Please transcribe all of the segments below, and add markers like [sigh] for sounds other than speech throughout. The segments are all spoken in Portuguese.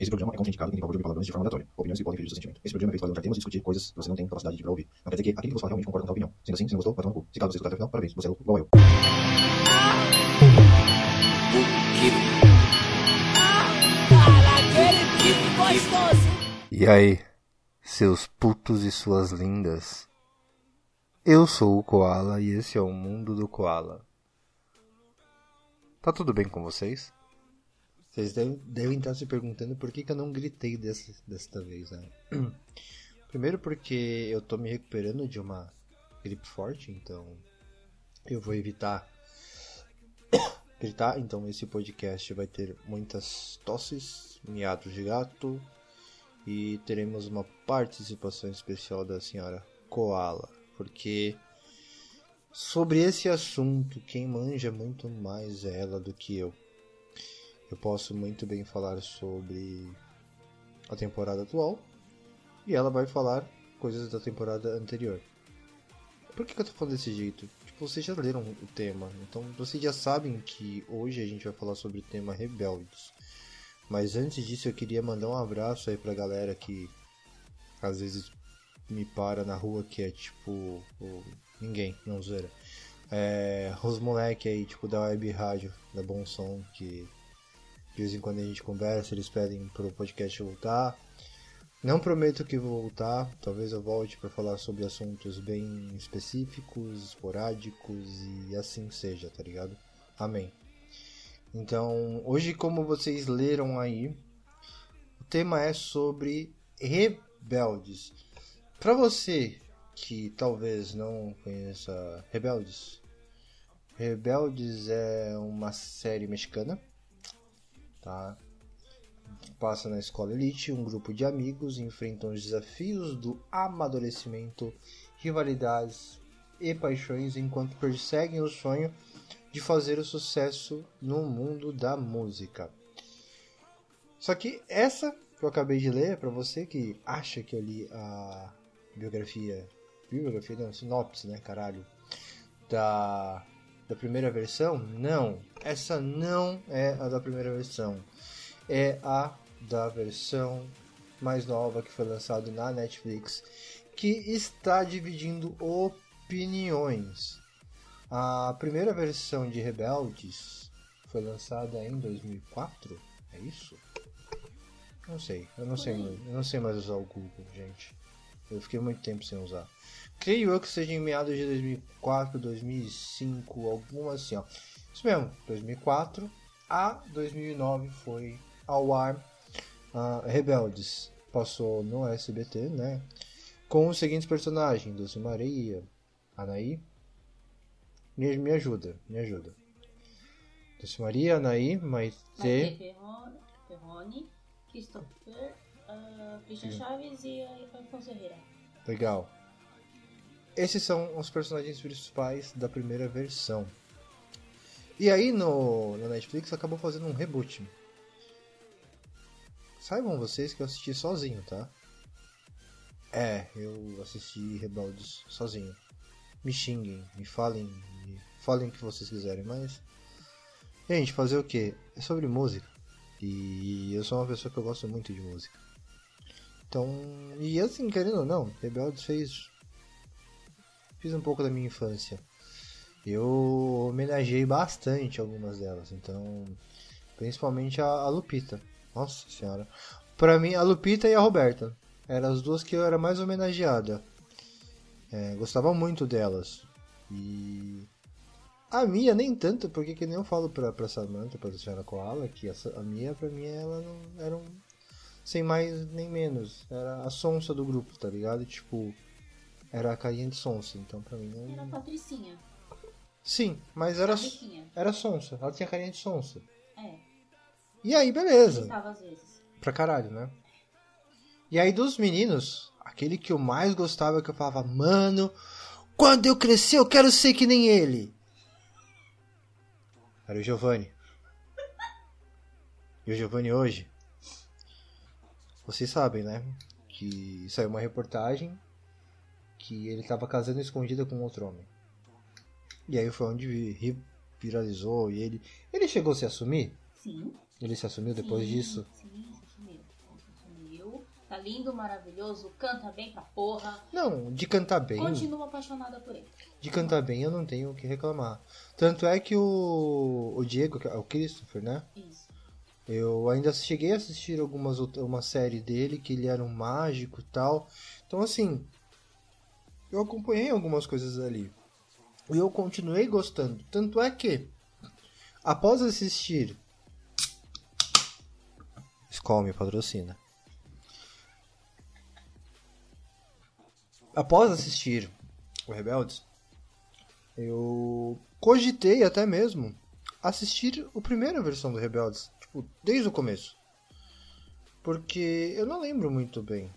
Esse programa é contraindicado em favor de palavrões de forma aleatória. Opiniões que podem ferir seu sentimento. Esse programa é feito para levantar temas e discutir coisas que você não tem capacidade de ouvir. Não quer dizer que aquele que você fala realmente concorda com a opinião. Sendo assim, se não gostou, vai tomar no cu. Se caso você escutar até o final, parabéns, você é louco, igual eu. E aí, seus putos e suas lindas? Eu sou o Koala e esse é o mundo do Koala. Tá tudo bem com vocês? Vocês devem, devem estar se perguntando por que, que eu não gritei dessa, desta vez, né? [clears throat] Primeiro porque eu tô me recuperando de uma gripe forte, então eu vou evitar [coughs] gritar. Então esse podcast vai ter muitas tosses, miados de gato e teremos uma participação especial da senhora Koala, porque sobre esse assunto quem manja muito mais é ela do que eu. Eu posso muito bem falar sobre a temporada atual e ela vai falar coisas da temporada anterior. Por que, que eu tô falando desse jeito? Tipo, vocês já leram o tema, então vocês já sabem que hoje a gente vai falar sobre o tema rebeldes. Mas antes disso eu queria mandar um abraço aí pra galera que às vezes me para na rua que é tipo. o- ninguém, não zoeira. É, os moleque aí, tipo da web rádio, da Bom Som, que de vez em quando a gente conversa, eles pedem pro podcast voltar. Não prometo que vou voltar, talvez eu volte para falar sobre assuntos bem específicos, esporádicos e assim seja, tá ligado? Amém. Então, hoje, como vocês leram aí, o tema é sobre rebeldes. Para você que talvez não conheça Rebeldes, Rebeldes é uma série mexicana, tá? Passa na escola elite, um grupo de amigos enfrentam os desafios do amadurecimento, rivalidades e paixões enquanto perseguem o sonho de fazer o sucesso no mundo da música. Só que essa que eu acabei de ler, para você que acha que eu li a biografia, biografia não, sinopse, né, caralho, da, da primeira versão, não, essa não é a da primeira versão, é a da versão mais nova que foi lançada na Netflix, que está dividindo opiniões. A primeira versão de Rebeldes foi lançada em 2004, é isso? Não sei, eu não sei, eu não sei mais usar o Google, gente. Eu fiquei muito tempo sem usar. Creio eu que seja em meados de 2004, 2005, alguma assim, ó. Isso mesmo, 2004 a 2009 foi ao ar ah, Rebeldes. Passou no SBT, né? Com os seguintes personagens: Dulce Maria, Anaí. Me, me ajuda, me ajuda. Dulce Maria, Anaí, Maite Maite. Christopher, ah, Christian Chaves e Alfonso Herrera. Legal. Esses são os personagens principais da primeira versão. E aí no, na Netflix acabou fazendo um reboot. Saibam vocês que eu assisti sozinho, tá? É, eu assisti Rebeldes sozinho. Me xinguem, me falem, me falem o que vocês quiserem, mas. Gente, fazer o que? É sobre música. E eu sou uma pessoa que eu gosto muito de música. Então, e assim, querendo ou não, Rebeldes fez. Fiz um pouco da minha infância. Eu homenageei bastante algumas delas, então. Principalmente a, a Lupita. Nossa senhora. Pra mim, a Lupita e a Roberta. Eram as duas que eu era mais homenageada. É, gostava muito delas. E. A Mia nem tanto, porque que nem eu falo pra, pra Samantha, pra senhora Koala, que a, a Mia pra mim ela não era um sem mais nem menos. Era a sonsa do grupo, tá ligado? Tipo, era a carinha de sonsa. Então pra mim Era a. Patricinha. Sim, mas era, a riquinha. era sonsa. Ela tinha carinha de sonsa. É, E aí, beleza. estava às vezes. Pra caralho, né? E aí dos meninos, aquele que eu mais gostava que eu falava, mano, quando eu crescer eu quero ser que nem ele. Era o Giovanni. [laughs] E o Giovanni hoje, vocês sabem, né? Que saiu uma reportagem que ele tava casando escondida com outro homem. E aí foi onde vi- viralizou e ele. Ele chegou a se assumir? Sim. Ele se assumiu depois sim, disso? Sim, se assumiu. lindo, maravilhoso, canta bem pra porra. Não, de cantar bem. Continuo apaixonada por ele. De cantar bem eu não tenho o que reclamar. Tanto é que o, o Diego, é o Christopher, né? Isso. Eu ainda cheguei a assistir algumas uma série dele que ele era um mágico e tal. Então assim, eu acompanhei algumas coisas ali. E eu continuei gostando. Tanto é que após assistir Skol me patrocina. Após assistir o Rebeldes, eu cogitei até mesmo assistir a primeira versão do Rebeldes, tipo, desde o começo. Porque eu não lembro muito bem.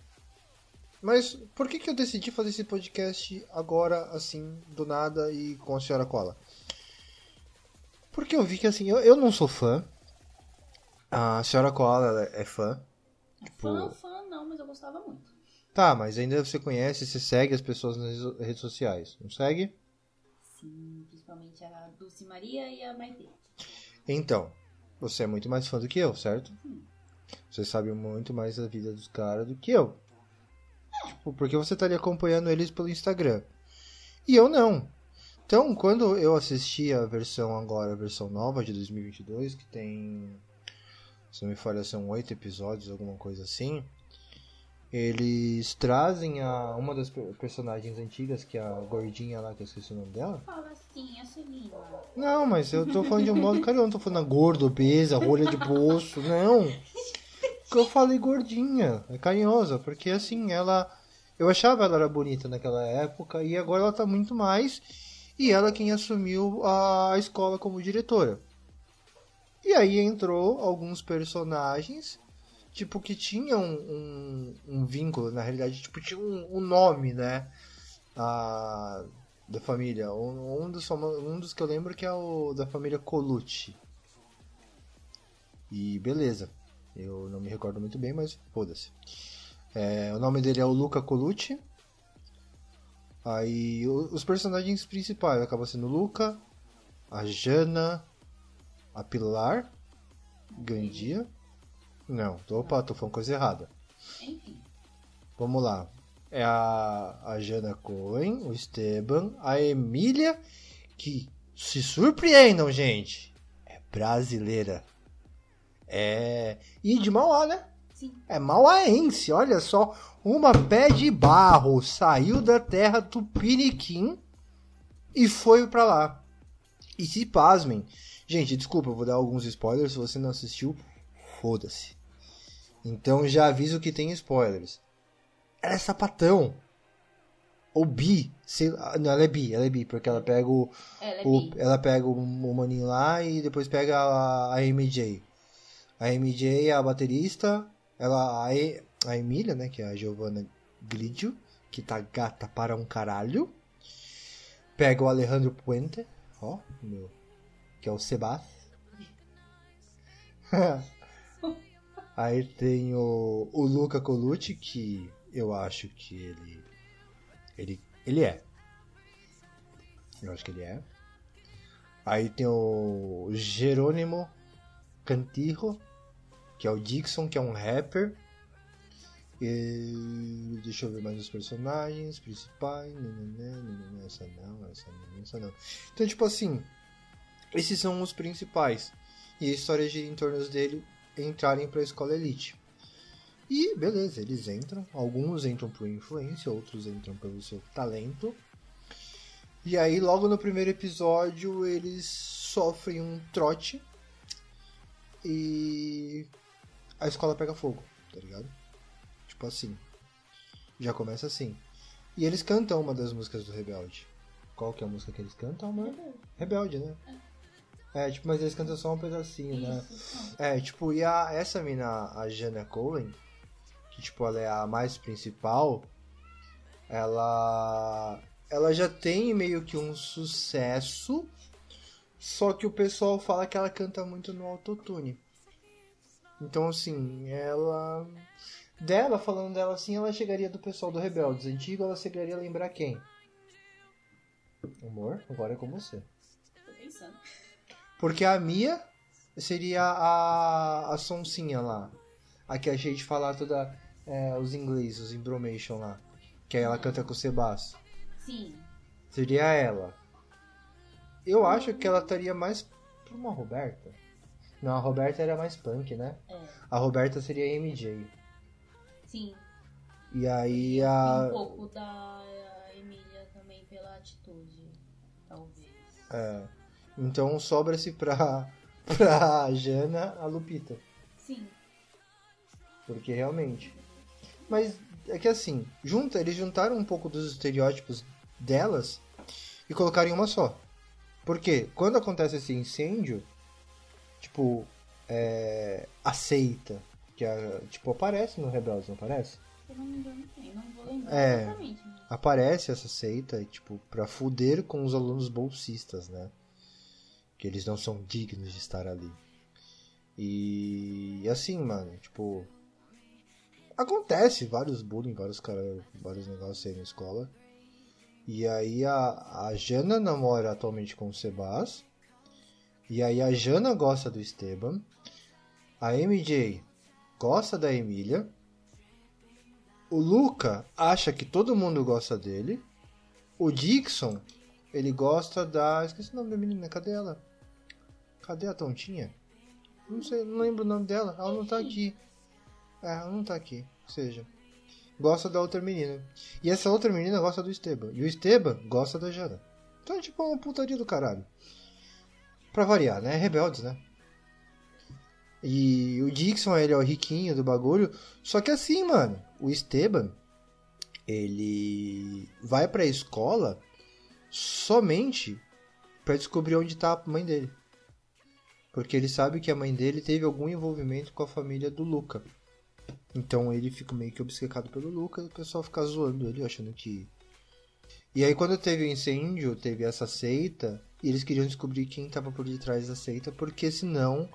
Mas por que, que eu decidi fazer esse podcast agora, assim, do nada e com a senhora Cola? Porque eu vi que, assim, eu, eu não sou fã. A senhora ela é fã. Fã, fã não, mas eu gostava muito. Tá, mas ainda você conhece, você segue as pessoas nas redes- sociais, não segue? Sim, principalmente a Dulce Maria e a Maite. Então, você é muito mais fã do que eu, certo? Você sabe muito mais da vida dos caras do que eu. Tipo, porque você estaria acompanhando eles pelo Instagram. E eu não. Então, quando eu assisti a versão agora, a versão nova de 2022, que tem, se não me falha, são oito episódios, alguma coisa assim. Eles trazem a uma das per- personagens antigas, que é a gordinha lá, que eu esqueci o nome dela. Fala assim, a Celina. Não, mas eu tô falando de um modo carinhoso, não tô falando gordo, obesa, rolha de poço, não. [laughs] Que eu falei gordinha, é carinhosa, porque assim, ela. Eu achava ela era bonita naquela época e agora ela tá muito mais. E ela quem assumiu a escola como diretora. E aí entrou alguns personagens, tipo, que tinham um, um vínculo, na realidade, tipo, tinha um, um nome, né? A, da família. Um, dos, um dos que eu lembro que é o da família Colucci. E beleza. Eu não me recordo muito bem, mas foda-se. É, o nome dele é o Luca Colucci. Aí os personagens principais acabam sendo o Luca, a Jana, a Pilar, Gandia. Não, tô- opa, tô falando coisa errada. Enfim. Vamos lá. É a, a Jana Cohen, o Esteban, a Emília, que se surpreendam, gente. É brasileira. É. E de Mauá, né? Sim. É mauaense, olha só. Uma pé de barro saiu da terra Tupiniquim e foi pra lá. E se pasmem. Gente, desculpa, eu vou dar alguns spoilers. Se você não assistiu, foda-se. Então já aviso que tem spoilers. Ela é sapatão. Ou bi. Sei lá. Não, ela é bi, ela é bi, porque ela pega o, Ela é o- ela pega o, o maninho lá e depois pega a, a MJ. A MJ é a baterista, ela a, E- a Emília, né, que é a Giovanna Gridio, que tá gata para um caralho. Pega o Alejandro Puente, ó, meu, que é o Sebas. [laughs] Aí tem o, o Luca Colucci, que eu acho que ele ele ele é. Eu acho que ele é. Aí tem o Jerônimo Cantirro, que é o Dixon, que é um rapper. E... Deixa eu ver mais os personagens principais. Nananã, nananã, Essa não, essa não, essa não. Então, tipo assim, esses são os principais. E a história gira em torno dele entrarem pra escola elite. E beleza, eles entram. Alguns entram por influência, outros entram pelo seu talento. E aí, logo no primeiro episódio, eles sofrem um trote e a escola pega fogo, tá ligado? Tipo assim. Já começa assim. E eles cantam uma das músicas do Rebelde. Qual que é a música que eles cantam, mano? Rebelde, né? É, tipo, mas eles cantam só um pedacinho, né? Isso. não. É, tipo, e a, essa mina, a Jana Cohen, que tipo, ela é a mais principal, ela ela já tem meio que um sucesso, só que o pessoal fala que ela canta muito no autotune. Então, assim, ela dela, falando dela assim, ela chegaria do pessoal do Rebeldes antigo, ela chegaria a lembrar quem? Amor, agora é com você. Tô pensando. Porque a Mia seria a, a Sonsinha lá. A que a gente fala toda. é, os ingleses, os Imbromation lá. Que aí ela canta com o Sebas. Sim. Seria ela. Eu acho que ela estaria mais pra uma Roberta. Não, a Roberta era mais punk, né? É. A Roberta seria a MJ. Sim. E aí E a. um pouco da Emília também pela atitude, talvez. É. Então sobra-se pra, [laughs] pra Jana a Lupita. Sim. Porque realmente. Mas é que assim, junta, eles juntaram um pouco dos estereótipos delas e colocaram em uma só. Porque quando acontece esse incêndio, tipo, é, a seita, que tipo, aparece no Rebeldes, não aparece? Se eu não me engano, tem. Não vou lembrar É. exatamente. Aparece essa seita, tipo, pra fuder com os alunos bolsistas, né? Que eles não são dignos de estar ali. E assim, mano, tipo. Acontece vários bullying, vários cara, vários negócios aí na escola. E aí a, a Jana namora atualmente com o Sebas. E aí a Jana gosta do Esteban. A MJ gosta da Emília. O Luca acha que todo mundo gosta dele. O Dixon, ele gosta da. Esqueci o nome da menina, cadê ela? Cadê a tontinha? Não sei, não lembro o nome dela. Ela não tá aqui. É, ela não tá aqui. Ou seja, gosta da outra menina. E essa outra menina gosta do Esteban. E o Esteban gosta da Jana. Então é tipo uma putaria do caralho. Pra variar, né? Rebeldes, né? E o Dixon, ele é o riquinho do bagulho. Só que assim, mano, o Esteban, ele vai pra escola somente pra descobrir onde tá a mãe dele. Porque ele sabe que a mãe dele teve algum envolvimento com a família do Luca. Então ele fica meio que obcecado pelo Luca e o pessoal fica zoando ele, achando que. E aí quando teve o incêndio, teve essa seita, e eles queriam descobrir quem tava por detrás da seita, porque senão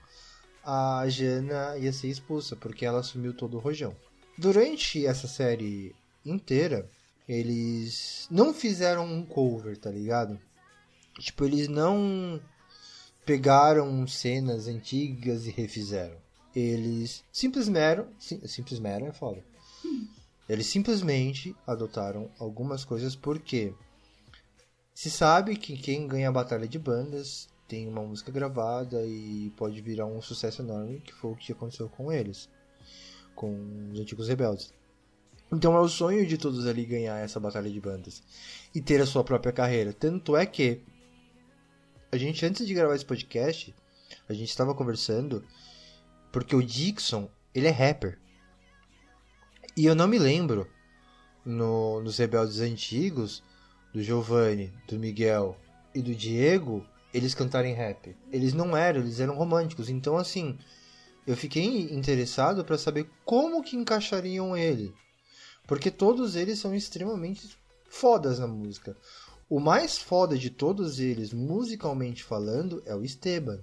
a Jana ia ser expulsa, porque ela assumiu todo o rojão. Durante essa série inteira, eles não fizeram um cover, tá ligado? Tipo, eles não pegaram cenas antigas e refizeram. Eles simplesmente, sim, simplesmente é foda. Eles simplesmente adotaram algumas coisas porque se sabe que quem ganha a batalha de bandas tem uma música gravada e pode virar um sucesso enorme, que foi o que aconteceu com eles, com os antigos rebeldes. Então é o sonho de todos ali ganhar essa batalha de bandas e ter a sua própria carreira. Tanto é que a gente antes de gravar esse podcast, a gente estava conversando porque o Dixon, ele é rapper. E eu não me lembro no, nos rebeldes antigos do Giovanni, do Miguel e do Diego, eles cantarem rap. Eles não eram, eles eram românticos. Então assim, eu fiquei interessado para saber como que encaixariam ele. Porque todos eles são extremamente fodas na música. O mais foda de todos eles, musicalmente falando, é o Esteban.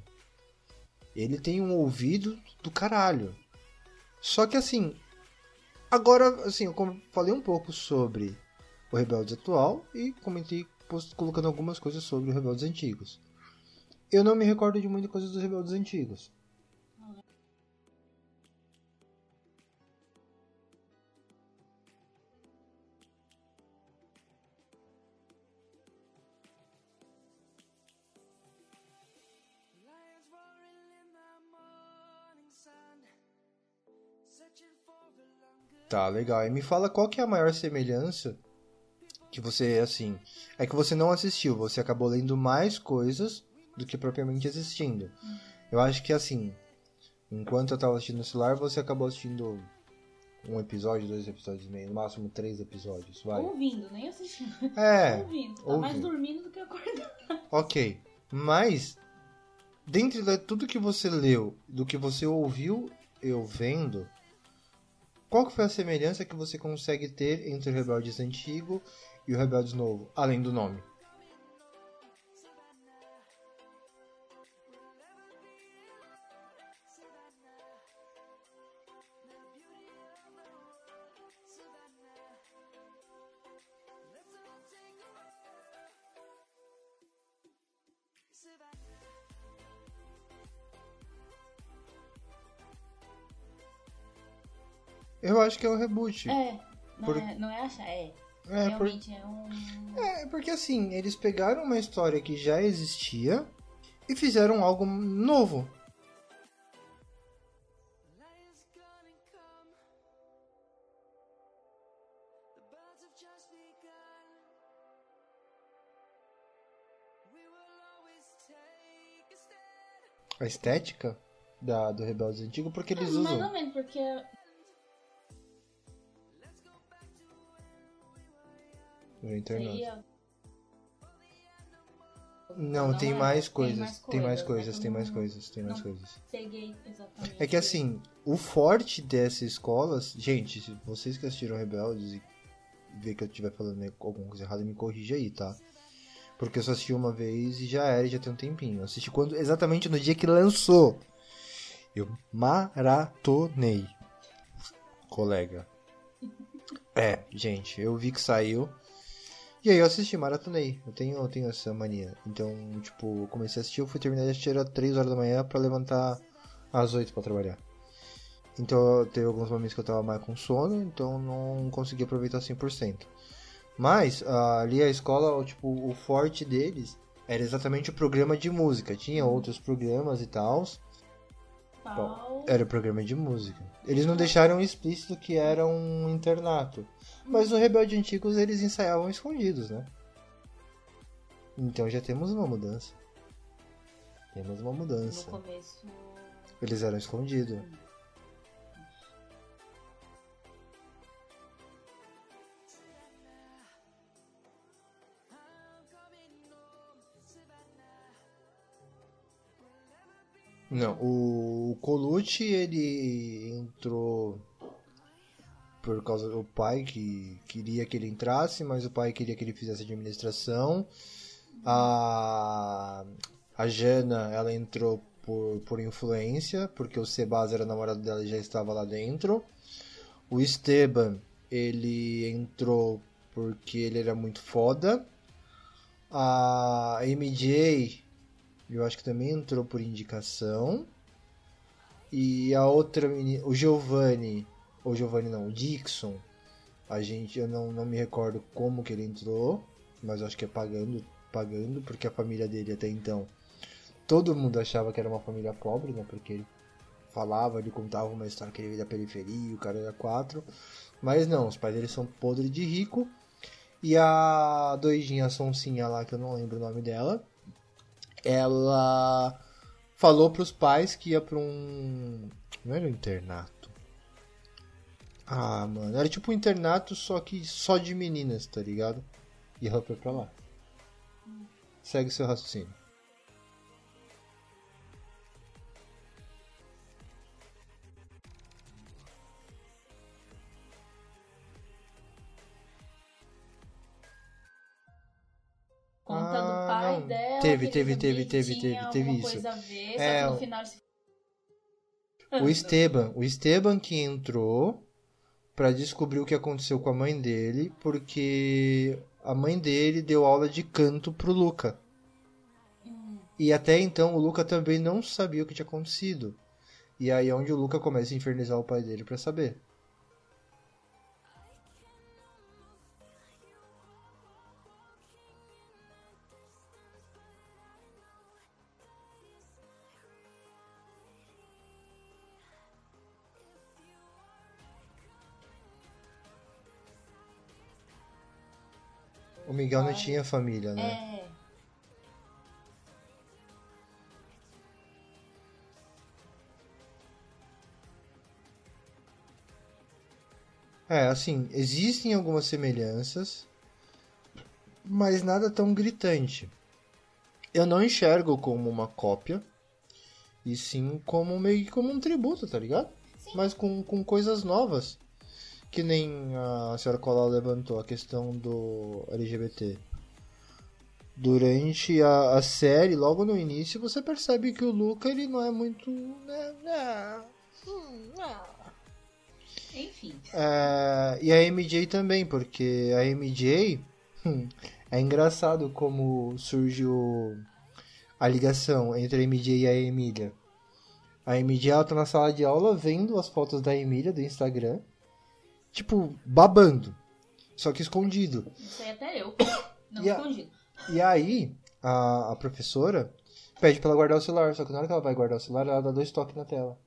Ele tem um ouvido do caralho. Só que assim, agora assim, eu falei um pouco sobre o Rebeldes atual e comentei colocando algumas coisas sobre os Rebeldes antigos. Eu não me recordo de muita coisa dos Rebeldes antigos. Tá, legal. E me fala qual que é a maior semelhança que você, assim, é que você não assistiu, você acabou lendo mais coisas do que propriamente assistindo. Eu acho que, assim, enquanto eu tava assistindo no celular, você acabou assistindo um episódio, dois episódios e meio, no máximo três episódios, vai. Ouvindo, nem assistindo. É, [laughs] ouvindo. Tá mais ouvindo. dormindo do que acordando. [laughs] ok. Mas, dentre de tudo que você leu, do que você ouviu eu vendo, qual que foi a semelhança que você consegue ter entre o Rebeldes antigo e o Rebelde Novo, além do nome. Eu acho que é o reboot. É, não, é, não é achar, é. É, por- Realmente é um. É, porque assim, eles pegaram uma história que já existia e fizeram algo novo. A estética da, do Rebeldes Antigo, porque eles Ah, mais usam. ou menos, porque Internato. seria. Não, Não tem, é. mais coisas, tem mais coisas, coisas, é que tem mais coisas, tem mais coisas. Exatamente. É que assim, o forte dessas escolas, gente, se vocês que assistiram Rebeldes e ver que eu estiver falando alguma coisa errada, me corrija aí, tá? Porque eu só assisti uma vez e já era, e já tem um tempinho. Eu assisti quando, exatamente no dia que lançou. Eu maratonei. Colega. É, gente, eu vi que saiu. E aí eu assisti, maratonei. Eu tenho, eu tenho essa mania. Então, tipo, eu comecei a assistir, eu fui terminar de assistir era 3 horas da manhã pra levantar às 8 pra trabalhar. Então, teve alguns momentos que eu tava mais com sono, então não consegui aproveitar 100%. Mas, ah, ali a escola, tipo, o forte deles era exatamente o programa de música. Tinha outros programas e tal. Tal. Era o programa de música. Eles não deixaram explícito que era um internato. Mas no Rebelde Antigos eles ensaiavam escondidos, né? Então já temos uma mudança. Temos uma No mudança. começo. Eles eram escondidos. Não, o Colucci ele entrou por causa do pai que queria que ele entrasse, mas o pai queria que ele fizesse administração. A, a Jana, ela entrou por, por influência, porque o Sebas era namorado dela e já estava lá dentro. O Esteban, ele entrou porque ele era muito foda. A MJ, eu acho que também entrou por indicação. E a outra menina, o Giovanni, ou Giovanni não, o Dixon, a gente, eu não, não me recordo como que ele entrou, mas acho que é pagando, pagando, porque a família dele até então, todo mundo achava que era uma família pobre, né, porque ele falava, ele contava uma história que ele veio da periferia, o cara era quatro, mas não, os pais dele são podres de rico, e a doidinha Sonsinha lá, que eu não lembro o nome dela, ela falou pros pais que ia pra um. Não era um internato. Ah, mano, era tipo um internato, só que só de meninas, tá ligado? E ela foi pra lá. Segue seu raciocínio. Teve, teve, teve, teve, teve, teve isso. Ver, É, no final O Esteban, o Esteban que entrou pra descobrir o que aconteceu com a mãe dele, porque a mãe dele deu aula de canto pro Luca. E até então o Luca também não sabia o que tinha acontecido. E aí é onde o Luca começa a infernizar o pai dele pra saber. Miguel não tinha família, né? É. É, assim, existem algumas semelhanças, mas nada tão gritante. Eu não enxergo como uma cópia, e sim como meio que como um tributo, tá ligado? Mas com, com coisas novas. Que nem a senhora Colau levantou a questão do LGBT. Durante a, a série, logo no início, você percebe que o Luca ele não é muito. né, né, hum, ah. Enfim. É, e a MJ também, porque a MJ hum, é engraçado como surgiu a ligação entre a MJ e a Emília. A MJ ela tá na sala de aula vendo as fotos da Emília do Instagram tipo, babando. Só que escondido. Isso aí até eu. Não E a- escondido. E aí, a, a professora pede pra ela guardar o celular. Só que na hora que ela vai guardar o celular, ela dá dois toques na tela.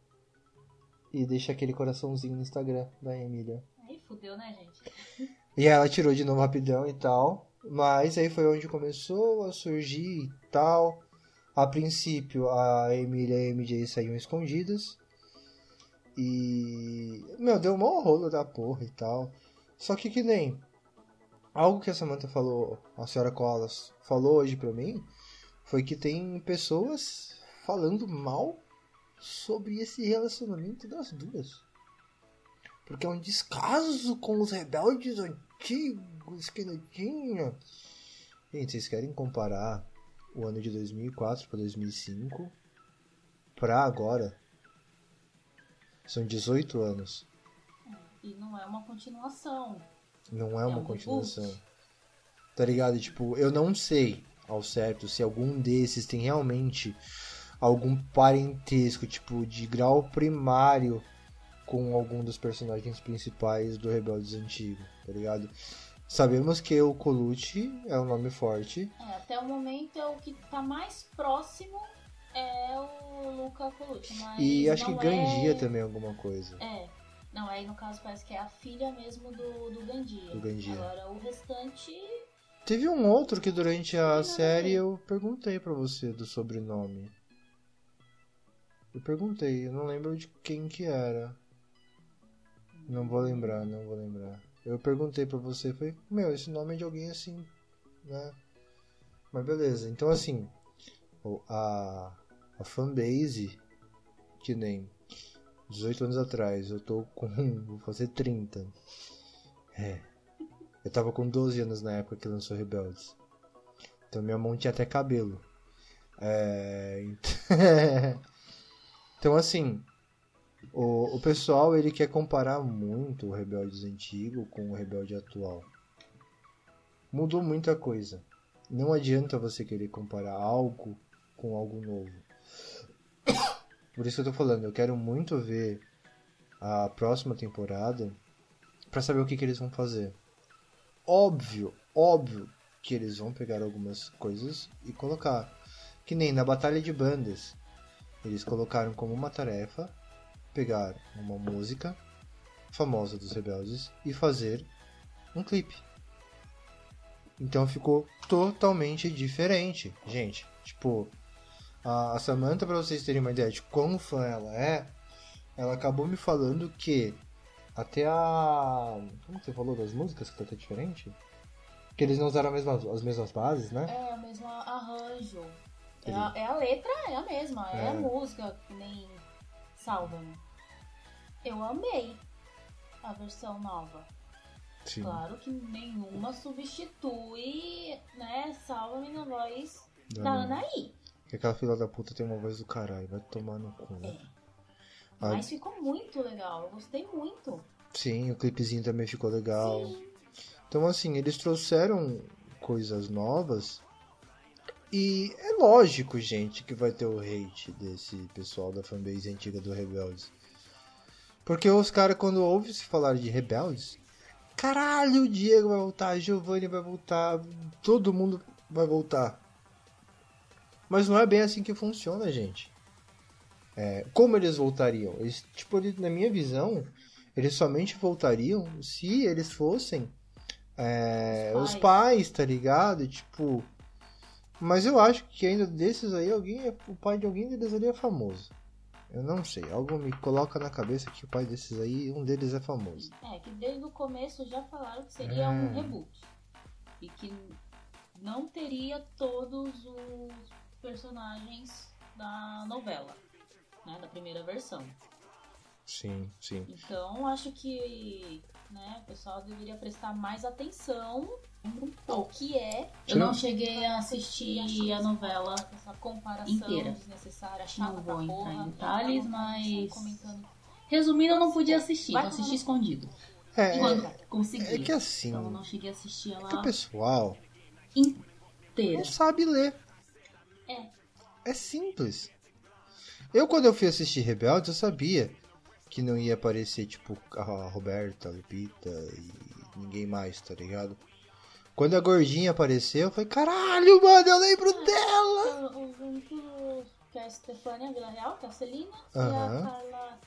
E deixa aquele coraçãozinho no Instagram da Emília. Aí fudeu, né, gente? E aí ela tirou de novo rapidão e tal. Mas aí foi onde começou a surgir e tal. A princípio, a Emília e a MJ saíam escondidas. E. Meu, deu um maior rolo da porra e tal. Só que que nem. Algo que a Samantha falou, a senhora Colas falou hoje pra mim, foi que tem pessoas falando mal sobre esse relacionamento das duas. Porque é um descaso com os rebeldes antigos que não tinha. Gente, vocês querem comparar o ano de 2004 para 2005 pra agora? São 18 anos. E não é uma continuação. Não é É uma um continuação. Tá ligado? Tipo, eu não sei ao certo se algum desses tem realmente algum parentesco, tipo, de grau primário com algum dos personagens principais do Rebeldes Antigo, tá ligado? Sabemos que o Colucci é um nome forte. É, até o momento é o que tá mais próximo é o Luca Colucci. Mas E acho que Gandia é... também alguma coisa. É. Não, aí no caso parece que é a filha mesmo do, do Gandia. Do Gandia. Agora o restante. Teve um outro que durante a Não, série não. eu perguntei pra você do sobrenome. Eu perguntei, eu não lembro de quem que era. Não vou lembrar, não vou lembrar. Eu perguntei pra você, falei, meu, esse nome é de alguém assim, né? Mas beleza, então assim, a, a fanbase, que nem 18 anos atrás, eu tô com, [laughs] vou fazer 30. É, eu tava com 12 anos na época que lançou Rebeldes. Então minha mão tinha até cabelo. É... ent- [laughs] então assim, o, o pessoal ele quer comparar muito o Rebeldes antigo com o Rebelde atual. Mudou muita coisa. Não adianta você querer comparar algo com algo novo. Por isso que eu tô falando, eu quero muito ver a próxima temporada pra saber o que, que eles vão fazer. Óbvio, óbvio que eles vão pegar algumas coisas e colocar. Que nem na Batalha de Bandas. Eles colocaram como uma tarefa pegar uma música famosa dos rebeldes e fazer um clipe. Então ficou totalmente diferente, gente. Tipo, a Samantha, pra vocês terem uma ideia de quão fã ela é, ela acabou me falando que até a. Como que você falou das músicas que tá até diferente? Que eles não usaram mesma- as mesmas bases, né? É o mesmo arranjo. É a, é a letra, é a mesma. É, É. a música, que nem Salva-me. Eu amei a versão nova. Sim. Claro que nenhuma substitui, né, Salva-me na voz da. Anaí. Que aquela filha da puta tem uma voz do caralho, vai tomar no cu, né? Ah, Mas ficou muito legal. Eu gostei muito. Sim, o clipezinho também ficou legal. Sim. Então, assim, eles trouxeram coisas novas. E é lógico, gente, que vai ter o hate desse pessoal da fanbase antiga do Rebeldes. Porque os caras, quando ouvem se falar de Rebeldes, caralho, o Diego vai voltar, a Giovanni vai voltar, todo mundo vai voltar. Mas não é bem assim que funciona, gente. É, como eles voltariam? Eles, tipo, na minha visão, eles somente voltariam se eles fossem é, Os os pais. pais, tá ligado? Tipo. Mas eu acho que ainda desses aí, alguém é, o pai de alguém deles ali é famoso. Eu não sei, algo me coloca na cabeça que o pai desses aí, um deles é famoso. É, que desde o começo já falaram que seria É. um reboot. E que não teria todos os personagens da novela, né? Da primeira versão. Sim, sim. Então acho que né, o pessoal deveria prestar mais atenção ao que é. Eu não cheguei a assistir a novela, essa comparação Inteira. desnecessária, chata Não vou entrar porra. em detalhes, mas- comentando. Resumindo, eu não podia assistir, Vai eu assisti escondido. É, Quando é, consegui. é que assim, Então eu não cheguei a assistir é que o ela pessoal inteira. não sabe ler. É. É simples. Eu, quando eu fui assistir Rebeldes, eu sabia que não ia aparecer, tipo, a Roberta, a Lupita e ninguém mais, tá ligado? Quando a gordinha apareceu, eu falei, caralho, mano, eu lembro dela! Os únicos que é a Stefania Vila Real, que é a Celina, e Aham. a Carla.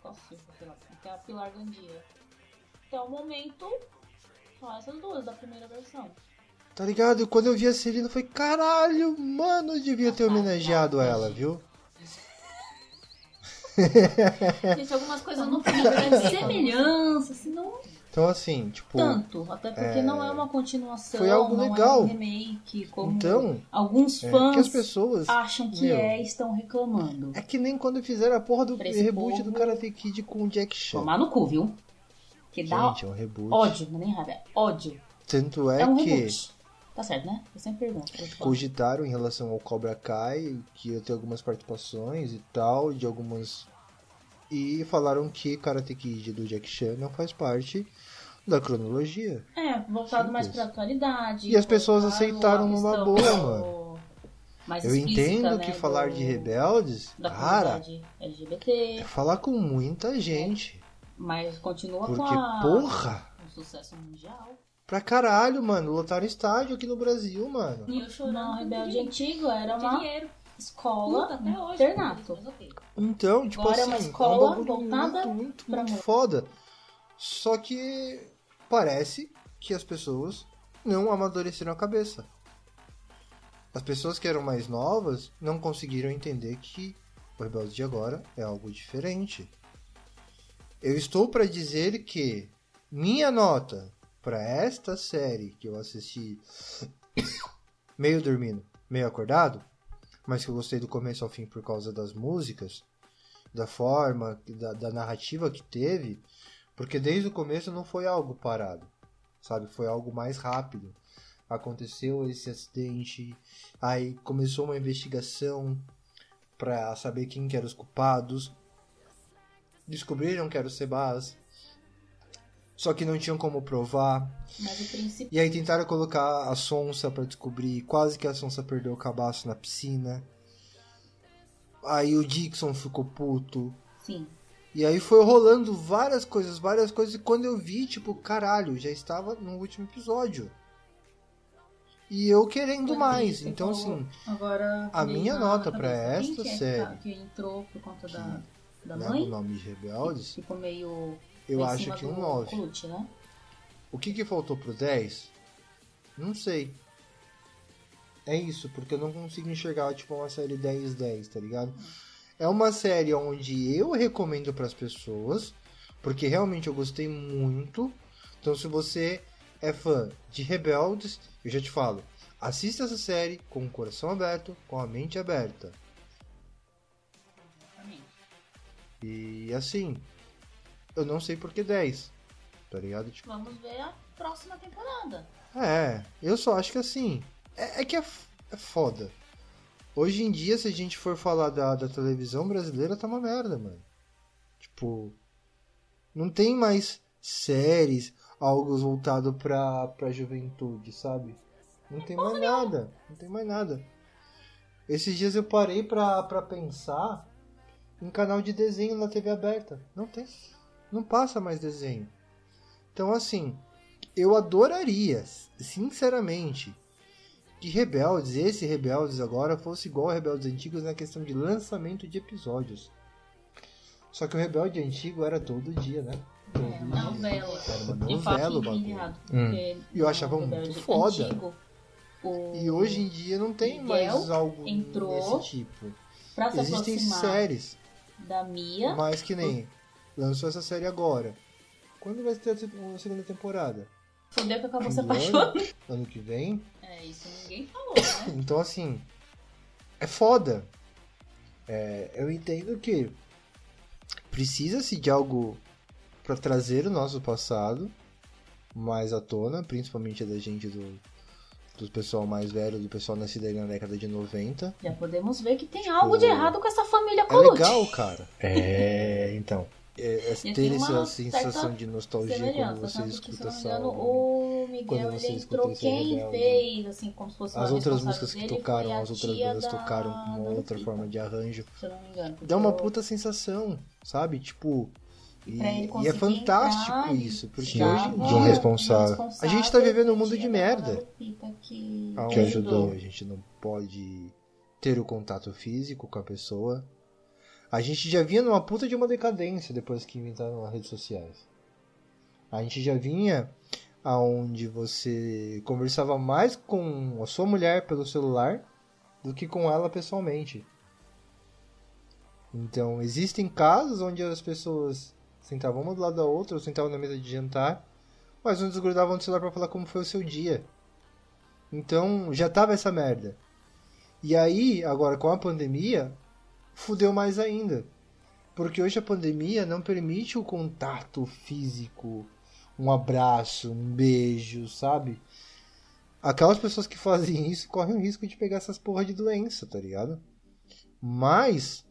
Qual lá, que é a Pilar Gandira. Até o momento, são essas duas da primeira versão. Tá ligado? E quando eu vi a Celina, eu falei, caralho, mano, eu devia ter homenageado ela, viu? [laughs] Gente, algumas coisas não têm grande [laughs] semelhança, assim, não Então, assim, tipo, tanto. Até porque é, não é uma continuação, foi algo legal. é um remake, como então, alguns é, fãs que as pessoas. acham que meu, é e estão reclamando. É que nem quando fizeram a porra do reboot povo- do Karate Kid com o Jack Chan. Tomar no cu, viu? Que dá Gente, é um reboot. ódio, não é nem raiva, é ódio. Tanto é, É, um que reboot. Tá certo, né? Eu sempre pergunto. cogitaram em relação ao Cobra Kai, que ia ter algumas participações e tal, de algumas. E falaram que Karate Kid do Jack Chan não faz parte da cronologia. É, voltado mais Simples. pra atualidade. E as pessoas aceitaram numa boa, mano. Mais Eu explícita, entendo né, que falar do- de rebeldes, Da cara, LGBT, é falar com muita gente. mas continua Porque, com a... porra, um sucesso mundial. Pra caralho, mano, lotaram estádio aqui no Brasil, mano. E o Chorão Rebelde Antigo era uma Dinheiro. escola hoje. internato. Mas. Então, tipo Agora é assim, uma escola um voltada muito, muito, pra muito foda. Só que parece que as pessoas não amadureceram a cabeça. As pessoas que eram mais novas não conseguiram entender que o Rebelde de agora é algo diferente. Eu estou para dizer que minha nota para esta série que eu assisti [coughs] meio dormindo, meio acordado, mas que eu gostei do começo ao fim por causa das músicas, da forma, da, da narrativa que teve, porque desde o começo não foi algo parado, sabe? Foi algo mais rápido. Aconteceu esse acidente, aí começou uma investigação para saber quem que eram os culpados. Descobriram que era o Sebas. Só que não tinham como provar. Princípio E aí tentaram colocar a Sonsa pra descobrir, quase que a Sonsa perdeu o cabaço na piscina. Aí o Dixon ficou puto. sim. E aí foi rolando várias coisas, várias coisas. E quando eu vi, tipo, caralho, já estava no último episódio. E eu querendo Quando mais. Então, falou, assim, Agora, A minha na nota quem esta que é que série, tá- que entrou por conta da, da né, mãe, o nome de Rebeldes, ficou meio eu acho que um 9. Clutch, né? O que, que faltou pro 10? Não sei. É isso, porque eu não consigo enxergar tipo uma série 10-10, tá ligado? É uma série onde eu recomendo pras pessoas, porque realmente eu gostei muito. Então, se você é fã de Rebeldes, eu já te falo, assista essa série com o coração aberto, com a mente aberta. E assim, eu não sei por que 10, tá ligado? Tipo, Vamos ver a próxima temporada. É, eu só acho que assim. É, é que é, é foda. Hoje em dia, se a gente for falar da, da televisão brasileira, tá uma merda, mano. Tipo. Não tem mais séries, algo voltado pra, pra juventude, sabe? Não tem mais nada. Não tem mais nada. Esses dias eu parei pra, pra pensar em canal de desenho na TV aberta. Não tem. Não passa mais desenho. Então, assim, eu adoraria, sinceramente, que Rebeldes, esse Rebeldes agora, fosse igual a Rebeldes antigos na questão de lançamento de episódios. Só que o Rebelde antigo era todo dia, né? Todo É, uma dia. novela. Era uma novela fato o bagulho. Hum. E eu achava muito foda. antigo, E hoje em dia não tem Miguel mais algo desse tipo. pra se Existem séries, da Mia, mas que nem lançou essa série agora. Quando vai ter a se- a segunda temporada? fudeu que acabou se apaixonando. Ano que vem? É, isso ninguém falou, né? [coughs] Então, assim, é foda. É, eu entendo que precisa-se de algo para trazer o nosso passado mais à tona, principalmente da gente do, do pessoal mais velho, do pessoal nascido aí na década de 90. Já podemos ver que tem algo de errado com essa família É Colucci. legal, cara. É, então. É, é ter essa sensação de nostalgia quando você escuta essa engano, o Miguel Quando você ele entrou quem Rebelde. fez, assim, como se fosse uma As outras músicas que tocaram, as outras bandas da tocaram com uma outra Nancy, forma de arranjo. Se eu não me engano. Dá uma puta sensação, sabe? Tipo. E, e é fantástico entrar, isso, porque ficava hoje em de um dia responsável. A gente tá vivendo um mundo de merda. Que ajudou. a gente não pode ter o contato físico com a pessoa. A gente já vinha numa puta de uma decadência depois que inventaram as redes sociais. A gente já vinha aonde você conversava mais com a sua mulher pelo celular do que com ela pessoalmente. Então, existem casos onde as pessoas sentavam uma do lado da outra ou sentavam na mesa de jantar, mas não desgrudavam do celular pra falar como foi o seu dia. Então, já tava essa merda. E aí, agora com a pandemia, fudeu mais ainda. Porque hoje a pandemia não permite o contato físico, um abraço, um beijo, sabe? Aquelas pessoas que fazem isso correm o risco de pegar essas porra de doença, tá ligado? Mas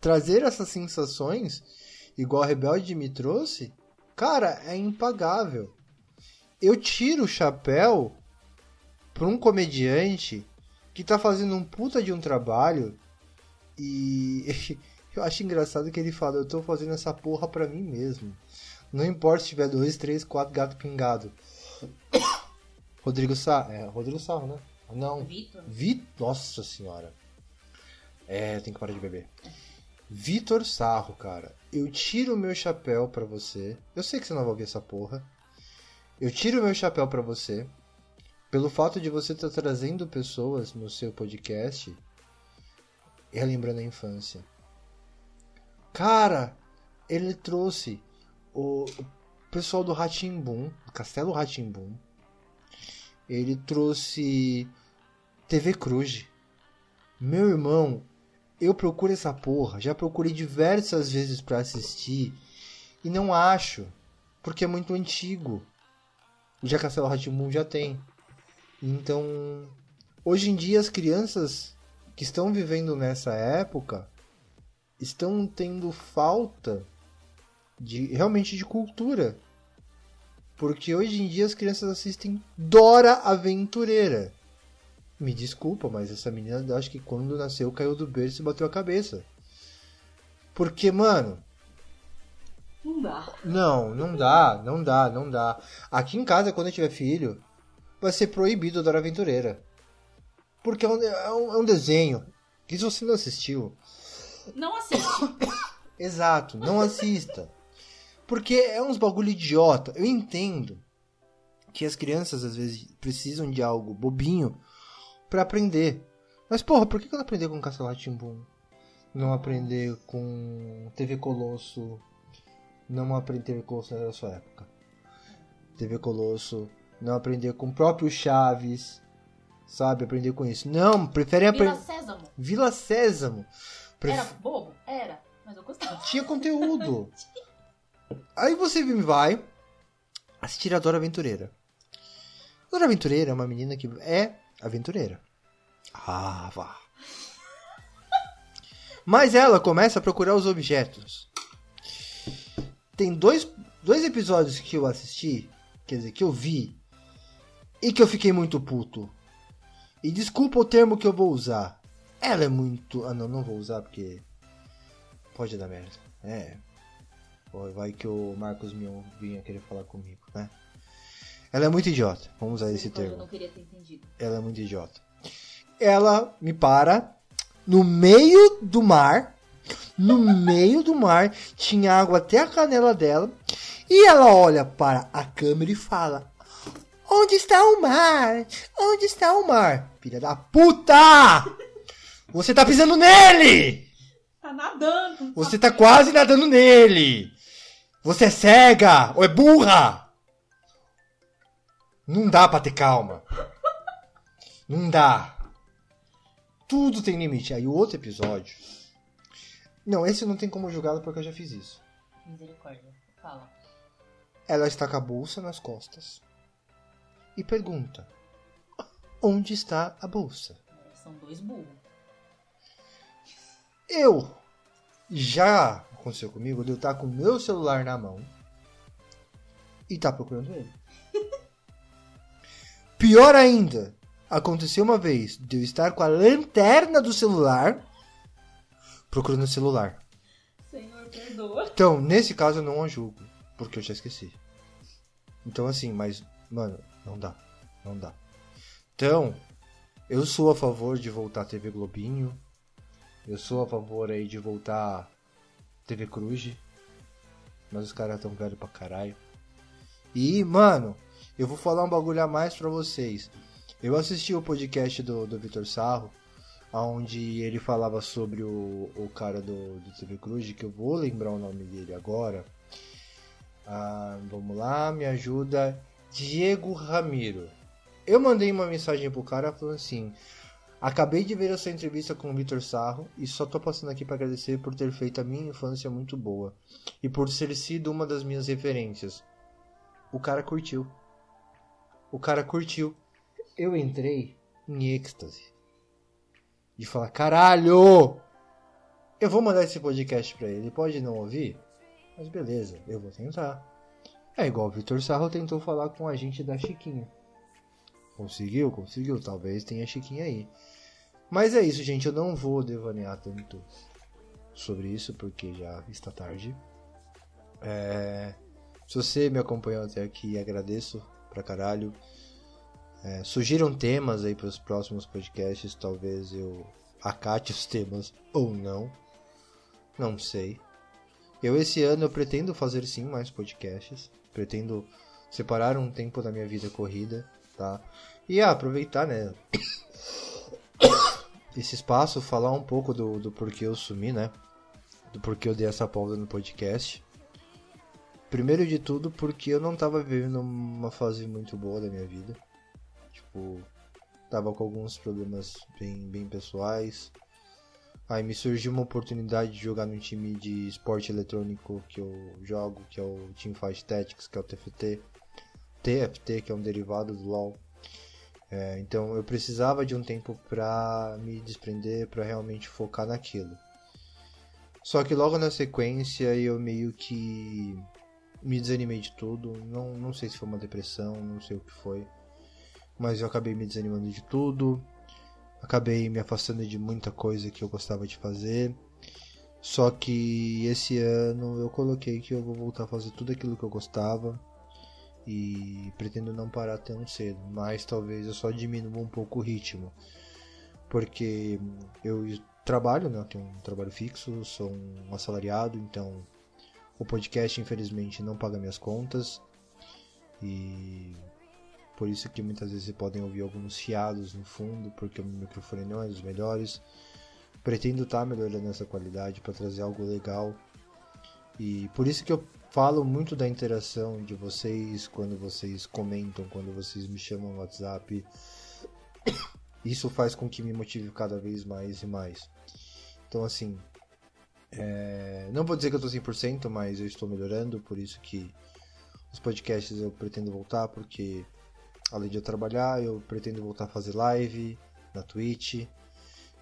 trazer essas sensações, igual a Rebelde me trouxe, cara, é impagável. Eu tiro o chapéu pra um comediante que tá fazendo um puta de um trabalho e [laughs] eu acho engraçado que ele fala, eu tô fazendo essa porra pra mim mesmo. Não importa se tiver dois, três, quatro gato pingado. [coughs] Rodrigo Sá, é, Rodrigo Sarro, né? Não, Vitor. Vi... Nossa senhora. É, tem que parar de beber. Vitor Sarro, cara. Eu tiro o meu chapéu pra você. Eu sei que você não vai ouvir essa porra. Eu tiro o meu chapéu pra você. Pelo fato de você estar trazendo pessoas no seu podcast. Relembrando a infância. Cara, ele trouxe o, pessoal do Ratimbum, do Castelo Ratimbum. Ele trouxe TV Cruz. Meu irmão, eu procuro essa porra, já procurei diversas vezes pra assistir e não acho, porque é muito antigo. Já Castelo Ratimbum já tem. Então, hoje em dia as crianças que estão vivendo nessa época estão tendo falta de realmente de cultura. Porque hoje em dia as crianças assistem Dora Aventureira. Me desculpa, mas essa menina acho que quando nasceu caiu do berço e bateu a cabeça. Porque, mano, Não dá. não, não dá, não dá, não dá. Aqui em casa, quando eu tiver filho, vai ser proibido Dora Aventureira. Porque é um, é um- é desenho que se você não assistiu, Não assiste. [coughs] Exato, não assista. Porque é uns bagulho idiota. Eu entendo que as crianças às vezes precisam de algo bobinho pra aprender. Mas porra, por que que ela aprender com Castelo Timbum? Não aprender com TV Colosso? Não aprender TV Colosso não da sua época. TV Colosso, não aprender com o próprio Chaves, sabe? Aprender com isso. Não, preferem Vila aprender. Sésamo. Vila Sésamo. Pref- Era bobo? Era. Mas eu gostava. tinha conteúdo. [laughs] Aí você vai assistir a Dora Aventureira. Dora Aventureira é uma menina que é aventureira. Ah, vá. Mas ela começa a procurar os objetos. Tem dois, dois episódios que eu assisti, quer dizer, que eu vi, e que eu fiquei muito puto. E desculpa o termo que eu vou usar. Ela é muito. Ah, não, não vou usar porque. Pode dar merda. É. Pô, Vai que o Marcos Mion vinha querer falar comigo, né? Ela é muito idiota. Vamos usar esse Desculpa, Eu termo. não queria ter entendido. Ela é muito idiota. Ela me para no meio do mar. No meio do mar. Tinha água até a canela dela. E ela olha para a câmera e fala: Onde está o mar? Onde está o mar? Filha da puta! Você tá pisando nele! Tá nadando. Você tá quase nadando nele! Você é cega ou é burra! Não dá pra ter calma. Não dá. Tudo tem limite. Aí o outro episódio. Não, esse não tem como julgá-la porque eu já fiz isso. Misericórdia. Fala. Ela está com a bolsa nas costas e pergunta: Onde está a bolsa? São dois burros. Eu Já aconteceu comigo de eu estar com o meu celular na mão e tá procurando ele. [laughs] Pior ainda, aconteceu uma vez de eu estar com a lanterna do celular procurando o celular. Senhor, perdoa. Então, nesse caso eu não a julgo, porque eu já esqueci. Então, assim, mas, mano, não dá. Não dá. Então, eu sou a favor de voltar a TV Globinho. Eu sou a favor aí de voltar TV Cruz. Mas os caras tão velho pra caralho. E, mano, eu vou falar um bagulho a mais pra vocês. Eu assisti o podcast do, do Vitor Sarro, onde ele falava sobre o, o cara do, do TV Cruz, que eu vou lembrar o nome dele agora. Ah, vamos lá, me ajuda. Diego Ramiro. Eu mandei uma mensagem pro cara falando assim: Acabei de ver a sua entrevista com o Vitor Sarro e só tô passando aqui para agradecer por ter feito a minha infância muito boa e por ter sido uma das minhas referências. O cara curtiu. O cara curtiu. Eu entrei em êxtase. De falar: caralho! Eu vou mandar esse podcast pra ele. Ele pode não ouvir? Mas beleza, eu vou tentar. É igual o Vitor Sarro tentou falar com a gente da Chiquinha. Conseguiu? Conseguiu. Talvez tenha Chiquinha aí. Mas é isso, gente. Eu não vou devanear tanto sobre isso, porque já está tarde. É... Se você me acompanhou até aqui, agradeço pra caralho. É, sugiram temas aí para os próximos podcasts. Talvez eu acate os temas ou não. Não sei. Eu esse ano eu pretendo fazer sim mais podcasts. Pretendo separar um tempo da minha vida corrida, tá? E ah, aproveitar, né? [coughs] Esse espaço, falar um pouco do, do porquê eu sumi, né? Do porquê eu dei essa pausa no podcast. Primeiro de tudo, porque eu não tava vivendo uma fase muito boa da minha vida. Tipo, tava com alguns problemas bem, bem pessoais. Aí me surgiu uma oportunidade de jogar num time de esporte eletrônico que eu jogo, que é o Teamfight Tactics, que é o TFT. TFT, que é um derivado do LoL. É, então eu precisava de um tempo pra me desprender, pra realmente focar naquilo. Só que logo na sequência eu meio que me desanimei de tudo. Não, não sei se foi uma depressão, não sei o que foi. Mas eu acabei me desanimando de tudo acabei me afastando de muita coisa que eu gostava de fazer. Só que esse ano eu coloquei que eu vou voltar a fazer tudo aquilo que eu gostava e pretendo não parar tão cedo, mas talvez eu só diminua um pouco o ritmo, porque eu trabalho, né? Eu tenho um trabalho fixo, sou um assalariado, então o podcast infelizmente não paga minhas contas e por isso que muitas vezes podem ouvir alguns chiados no fundo, porque o meu microfone não é dos melhores. Pretendo estar tá melhorando essa qualidade para trazer algo legal. E por isso que eu falo muito da interação de vocês quando vocês comentam, quando vocês me chamam no WhatsApp. [coughs] Isso faz com que me motive cada vez mais e mais. Então assim, é... não vou dizer que eu estou 100%, mas eu estou melhorando, por isso que os podcasts eu pretendo voltar, porque Além de eu trabalhar, eu pretendo voltar a fazer live na Twitch.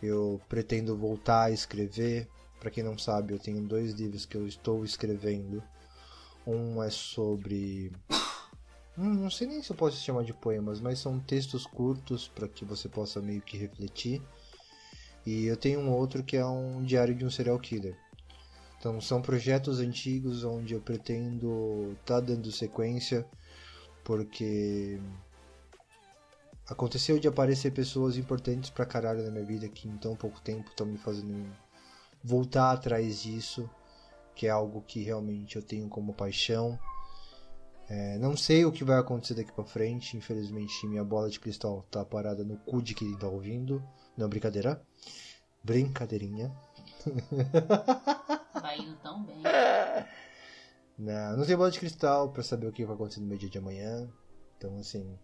Eu pretendo voltar a escrever. Para quem não sabe, eu tenho dois livros que eu estou escrevendo. Um é sobre hum, não sei nem se eu posso chamar de poemas, mas são textos curtos para que você possa meio que refletir. E eu tenho um outro que é um diário de um serial killer. Então são projetos antigos onde eu pretendo estar tá dando sequência, porque Aconteceu de aparecer pessoas importantes pra caralho na minha vida que em tão pouco tempo estão me fazendo voltar atrás disso, que é algo que realmente eu tenho como paixão. É, não sei o que vai acontecer daqui pra frente, infelizmente minha bola de cristal tá parada no cu de quem tá ouvindo. Não, brincadeira. Brincadeirinha. [laughs] Vai indo tão bem. Não, não tenho bola de cristal pra saber o que vai acontecer no meu dia de amanhã. Então, assim,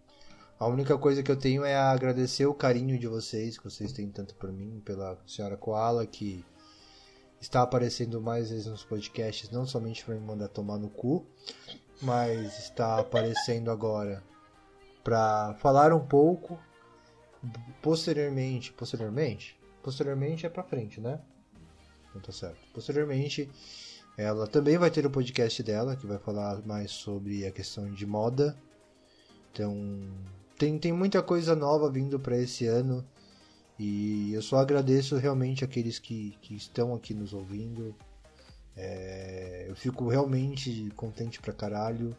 a única coisa que eu tenho é agradecer o carinho de vocês, que vocês têm tanto por mim, pela senhora Koala, que está aparecendo mais vezes nos podcasts, não somente para me mandar tomar no cu, mas está aparecendo agora para falar um pouco posteriormente, posteriormente, posteriormente é para frente, né? Então tá certo. Posteriormente, ela também vai ter o podcast dela, que vai falar mais sobre a questão de moda. Então, tem, tem muita coisa nova vindo para esse ano. E eu só agradeço realmente aqueles que, que estão aqui nos ouvindo. É, eu fico realmente contente pra caralho.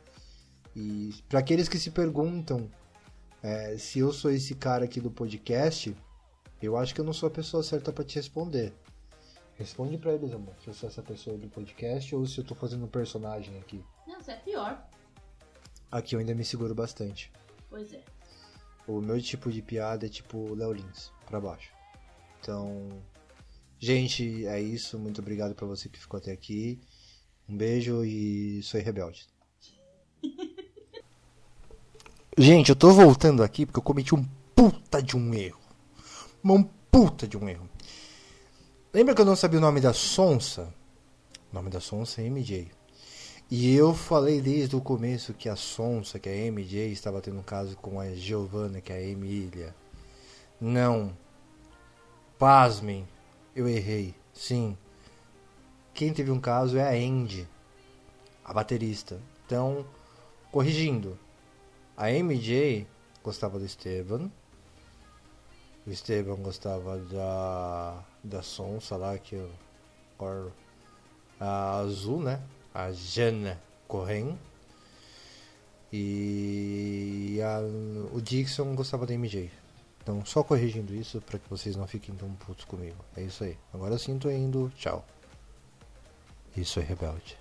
E para aqueles que se perguntam é, se eu sou esse cara aqui do podcast, eu acho que eu não sou a pessoa certa pra te responder. Responde pra eles, amor, se eu sou essa pessoa do podcast ou se eu tô fazendo um personagem aqui. Não, você é pior. Aqui eu ainda me seguro bastante. Pois é. O meu tipo de piada é tipo Léo Lins, pra baixo. Então, gente, é isso. Muito obrigado pra você que ficou até aqui. Um beijo e sou rebelde. [laughs] Gente, eu tô voltando aqui porque eu cometi um puta de um erro. Um puta de um erro. Lembra que eu não sabia o nome da Sonsa? O nome da Sonsa é MJ. E eu falei desde o começo que a Sonsa, que é a MJ, estava tendo um caso com a Giovanna, que é a Emília. Não. Pasmem. Eu errei. Sim. Quem teve um caso é a Andy, a baterista. Então, corrigindo. A MJ gostava do Esteban. O Esteban gostava da da Sonsa lá que eu or, a azul, né? A Jana Corren. E a, o Dixon gostava da MJ. Então, só corrigindo isso para que vocês não fiquem tão putos comigo. É isso aí. Agora sim tô indo. Tchau. Isso é rebelde.